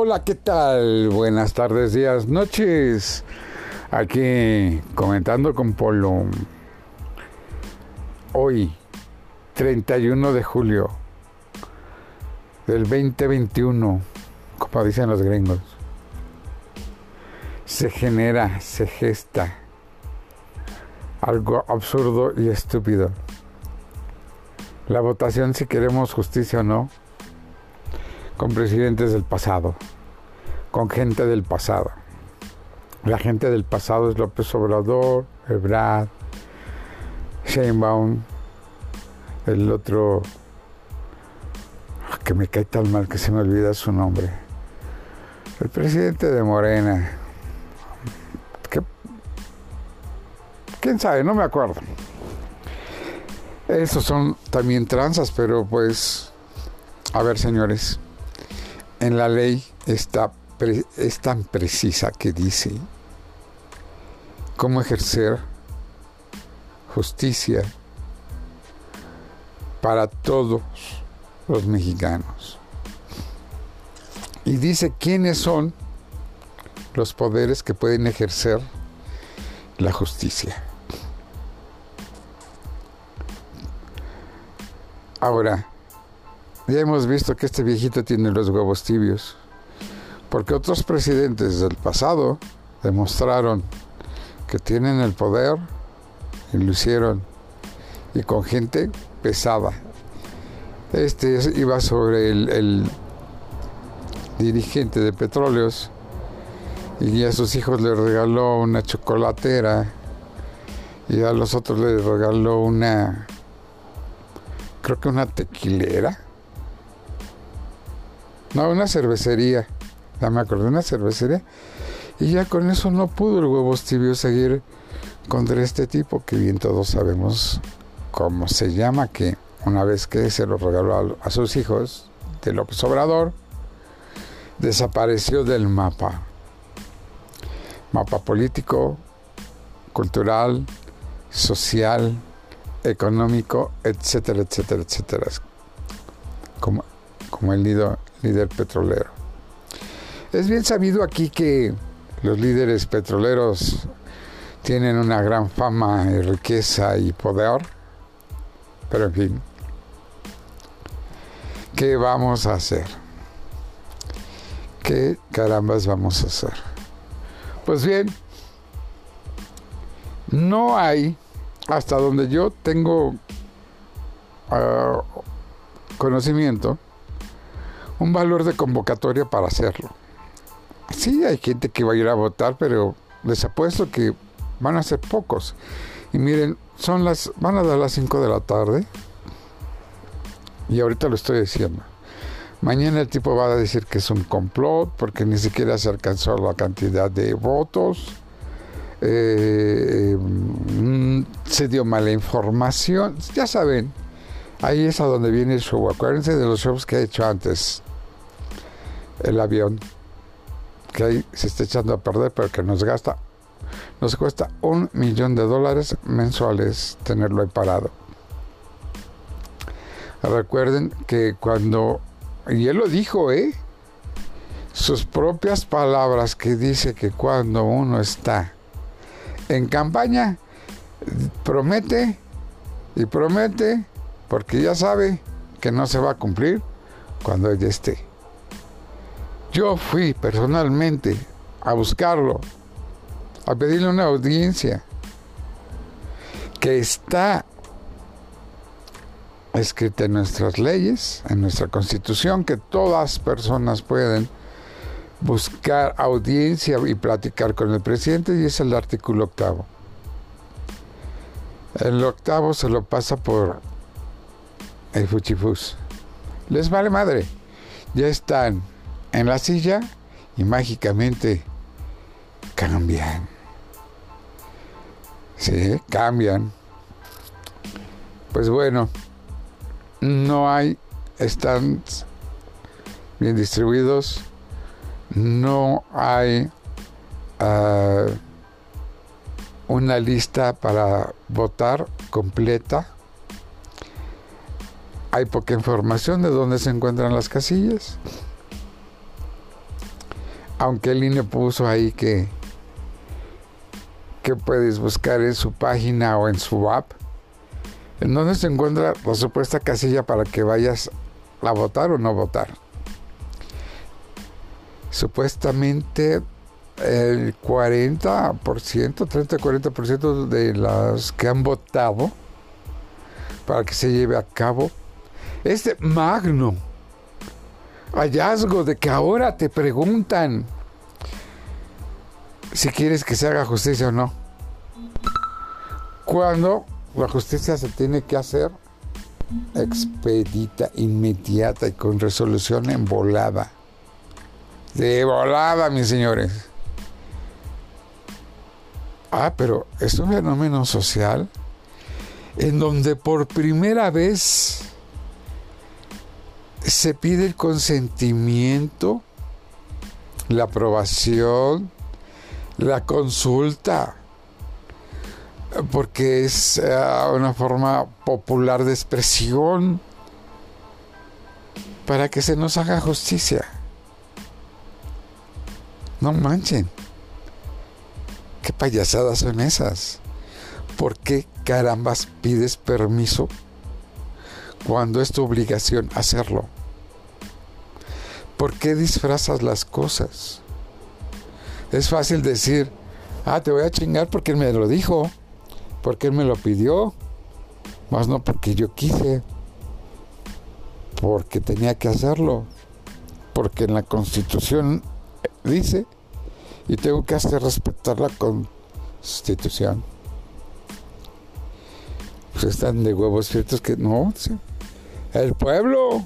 Hola, ¿qué tal? Buenas tardes, días, noches. Aquí comentando con Polo. Hoy, 31 de julio del 2021, como dicen los gringos, se genera, se gesta algo absurdo y estúpido. La votación si queremos justicia o no con presidentes del pasado, con gente del pasado. La gente del pasado es López Obrador, Ebrard, Sheinbaum, el otro ah, que me cae tan mal que se me olvida su nombre. El presidente de Morena. ¿Quién sabe? No me acuerdo. Esos son también tranzas, pero pues, a ver señores, en la ley está, es tan precisa que dice cómo ejercer justicia para todos los mexicanos. Y dice quiénes son los poderes que pueden ejercer la justicia. Ahora, ya hemos visto que este viejito tiene los huevos tibios, porque otros presidentes del pasado demostraron que tienen el poder y lo hicieron, y con gente pesada. Este iba sobre el, dirigente de petróleos. Y a sus hijos le regaló una chocolatera. Y a los otros le regaló una, creo que una tequilera no, una cervecería. Ya me acordé, una cervecería. Y ya con eso no pudo el huevos tibio seguir contra este tipo, que bien todos sabemos cómo se llama, que una vez que se lo regaló a, sus hijos de López Obrador, desapareció del mapa. Mapa político, cultural, social, económico, etcétera, etcétera, etcétera. Como, como el líder petrolero. Es bien sabido aquí que los líderes petroleros tienen una gran fama y riqueza y poder, pero en fin, ¿qué vamos a hacer? ¿Qué carambas vamos a hacer? Pues bien, no hay, hasta donde yo tengo ah, conocimiento, un valor de convocatoria para hacerlo. Sí, hay gente que va a ir a votar, pero les apuesto que van a ser pocos. Y miren, son las, van a dar las 5 de la tarde. Y ahorita lo estoy diciendo. Mañana el tipo va a decir que es un complot porque ni siquiera se alcanzó la cantidad de votos. Eh, mm, se dio mala información. Ya saben, ahí es a donde viene el show. Acuérdense de los shows que he hecho antes el avión que ahí se está echando a perder, pero que nos gasta, nos cuesta un millón de dólares mensuales tenerlo ahí parado. Recuerden que cuando, y él lo dijo, ¿eh? Sus propias palabras que dice que cuando uno está en campaña, promete y promete, porque ya sabe que no se va a cumplir cuando ella esté. Yo fui personalmente a buscarlo, a pedirle una audiencia que está escrita en nuestras leyes, en nuestra constitución, que todas personas pueden buscar audiencia y platicar con el presidente y es el artículo octavo. El octavo se lo pasa por el fuchifus. Les vale madre. Ya están en la silla y mágicamente cambian. Sí, cambian. Pues bueno, no hay stands bien distribuidos, no hay ah, una lista para votar completa. Hay poca información de dónde se encuentran las casillas. Aunque el INE puso ahí que, que puedes buscar en su página o en su app, en donde se encuentra la supuesta casilla para que vayas a votar o no votar. Supuestamente el 40%, 30-40% de las que han votado para que se lleve a cabo este magno hallazgo de que ahora te preguntan si quieres que se haga justicia o no. Cuando la justicia se tiene que hacer expedita, inmediata y con resolución en volada. De volada, mis señores. Ah, pero es un fenómeno social en donde por primera vez se pide el consentimiento, la aprobación, la consulta, porque es eh, una forma popular de expresión para que se nos haga justicia. No manchen. ¿Qué payasadas son esas? ¿Por qué carambas pides permiso cuando es tu obligación hacerlo? ¿Por qué disfrazas las cosas? Es fácil decir, ah, te voy a chingar porque él me lo dijo, porque él me lo pidió, más no porque yo quise, porque tenía que hacerlo, porque en la constitución dice, y tengo que hacer respetar la constitución. Pues están de huevos ciertos que no, el pueblo,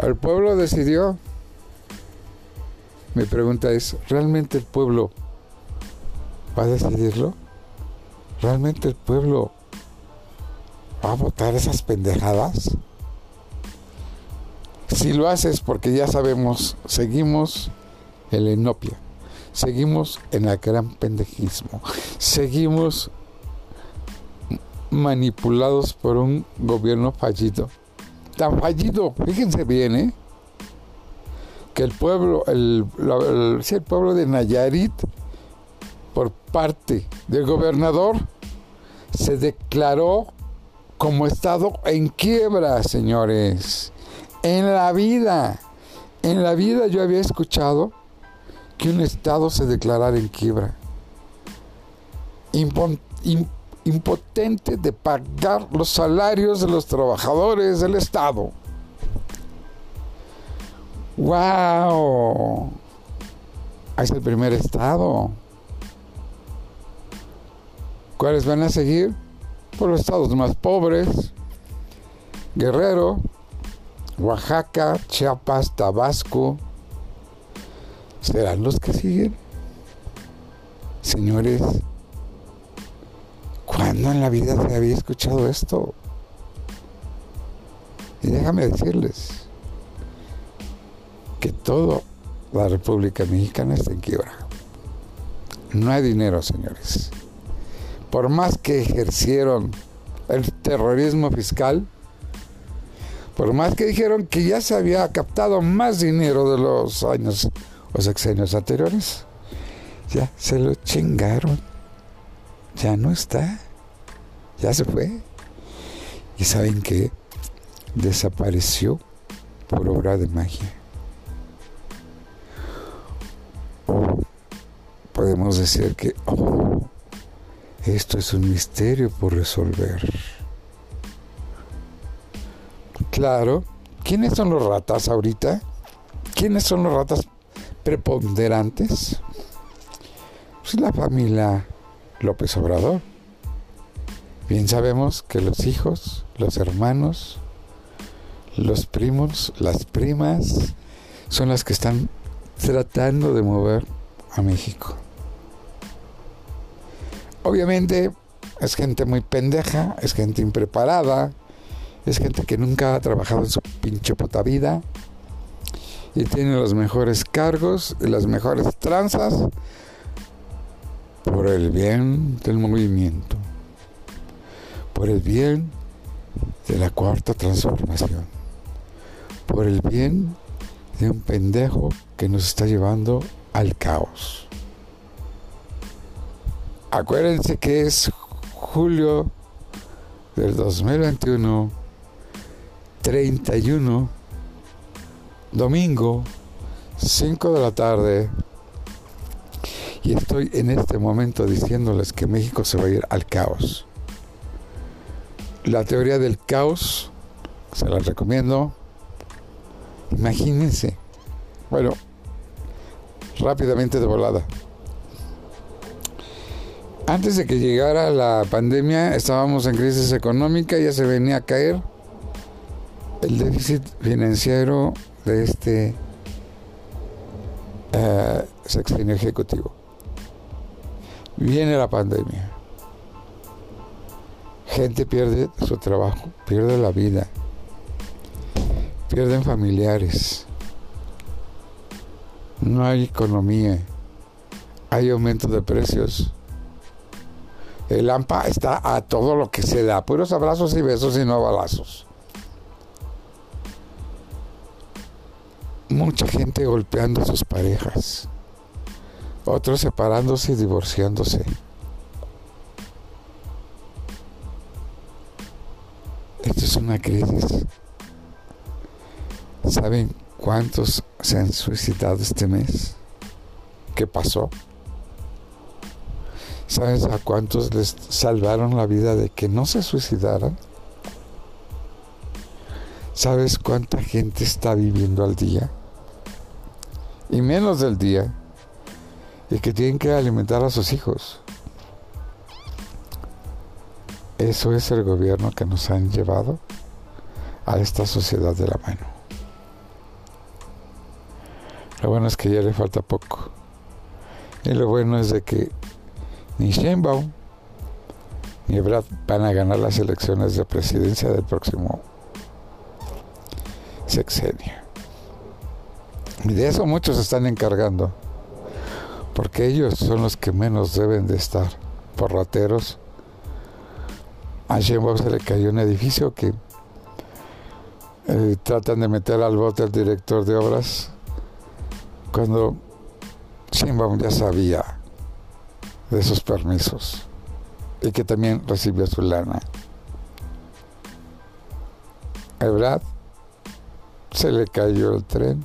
el pueblo decidió. Mi pregunta es, ¿realmente el pueblo va a decidirlo? ¿Realmente el pueblo va a votar esas pendejadas? Si lo haces porque ya sabemos, seguimos en la enopia, seguimos en el gran pendejismo, seguimos manipulados por un gobierno fallido. Tan fallido, fíjense bien, ¿eh? que el pueblo, el, el, pueblo de Nayarit, por parte del gobernador, se declaró como estado en quiebra, señores. En la vida, en la vida yo había escuchado que un estado se declarara en quiebra. Impotente de pagar los salarios de los trabajadores del estado. ¡Wow! Es el primer estado. ¿Cuáles van a seguir? Por los estados más pobres. Guerrero, Oaxaca, Chiapas, Tabasco. ¿Serán los que siguen? Señores, ¿cuándo en la vida se había escuchado esto? Y déjame decirles, que toda la República Mexicana está en quiebra. No hay dinero, señores. Por más que ejercieron el terrorismo fiscal, por más que dijeron que ya se había captado más dinero de los años o sexenios anteriores, ya se lo chingaron. Ya no está. Ya se fue. Y saben que desapareció por obra de magia. podemos decir que oh, esto es un misterio por resolver. Claro, ¿quiénes son los ratas ahorita? ¿Quiénes son los ratas preponderantes? Pues la familia López Obrador. Bien sabemos que los hijos, los hermanos, los primos, las primas, son las que están tratando de mover a México. Obviamente es gente muy pendeja, es gente impreparada, es gente que nunca ha trabajado en su pinche puta vida y tiene los mejores cargos y las mejores tranzas por el bien del movimiento, por el bien de la cuarta transformación, por el bien de un pendejo que nos está llevando al caos. Acuérdense que es julio del 2021, 31, domingo, 5 de la tarde. Y estoy en este momento diciéndoles que México se va a ir al caos. La teoría del caos, se la recomiendo. Imagínense. Bueno, rápidamente de volada. Antes de que llegara la pandemia estábamos en crisis económica, ya se venía a caer el déficit financiero de este uh, sexenio ejecutivo. Viene la pandemia. Gente pierde su trabajo, pierde la vida, pierden familiares. No hay economía, hay aumento de precios el AMPA está a todo lo que se da, puros abrazos y besos y no balazos. Mucha gente golpeando a sus parejas, otros separándose y divorciándose. Es una crisis. ¿Saben cuántos se han suicidado este mes? ¿Qué pasó? ¿Sabes a cuántos les salvaron la vida de que no se suicidaran? ¿Sabes cuánta gente está viviendo al día? Y menos del día. Y que tienen que alimentar a sus hijos. Eso es el gobierno que nos han llevado a esta sociedad de la mano. Lo bueno es que ya le falta poco. Y lo bueno es de que ni Sheinbaum ni Brad van a ganar las elecciones de presidencia del próximo sexenio. Y de eso muchos están encargando, porque ellos son los que menos deben de estar, por rateros. A Sheinbaum se le cayó un edificio que eh, tratan de meter al bote al director de obras, cuando Sheinbaum ya sabía de esos permisos y que también recibió su lana. A Brad se le cayó el tren.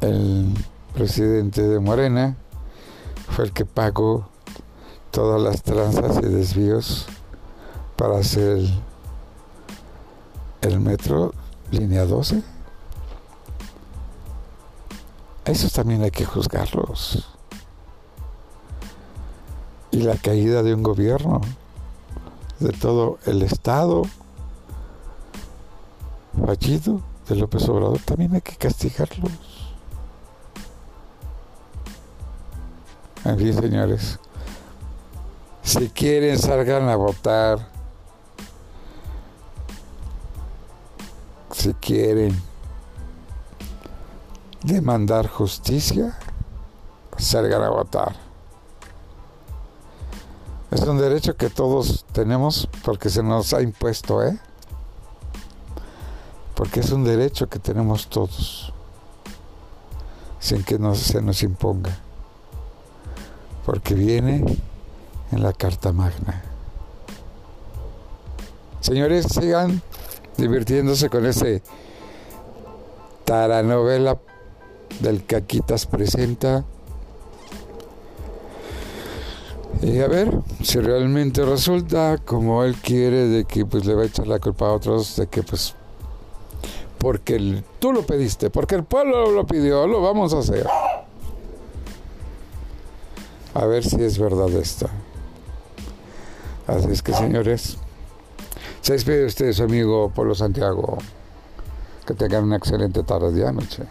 El presidente de Morena fue el que pagó todas las tranzas y desvíos para hacer el, metro línea 12 esos también hay que juzgarlos. Y la caída de un gobierno, de todo el Estado fallido de López Obrador, también hay que castigarlos. En fin, señores, si quieren salgan a votar, si quieren demandar justicia, salgan a votar. Es un derecho que todos tenemos porque se nos ha impuesto, ¿eh? Porque es un derecho que tenemos todos, sin que se nos imponga. Porque viene en la Carta Magna. Señores, sigan divirtiéndose con este taranovela del Caquitas presenta. Y a ver si realmente resulta como él quiere de que pues le va a echar la culpa a otros de que pues porque tú lo pediste, porque el pueblo lo pidió, lo vamos a hacer. A ver si es verdad esto. Así es que señores, se despide usted su amigo Polo Santiago. Que tengan una excelente tarde de noche.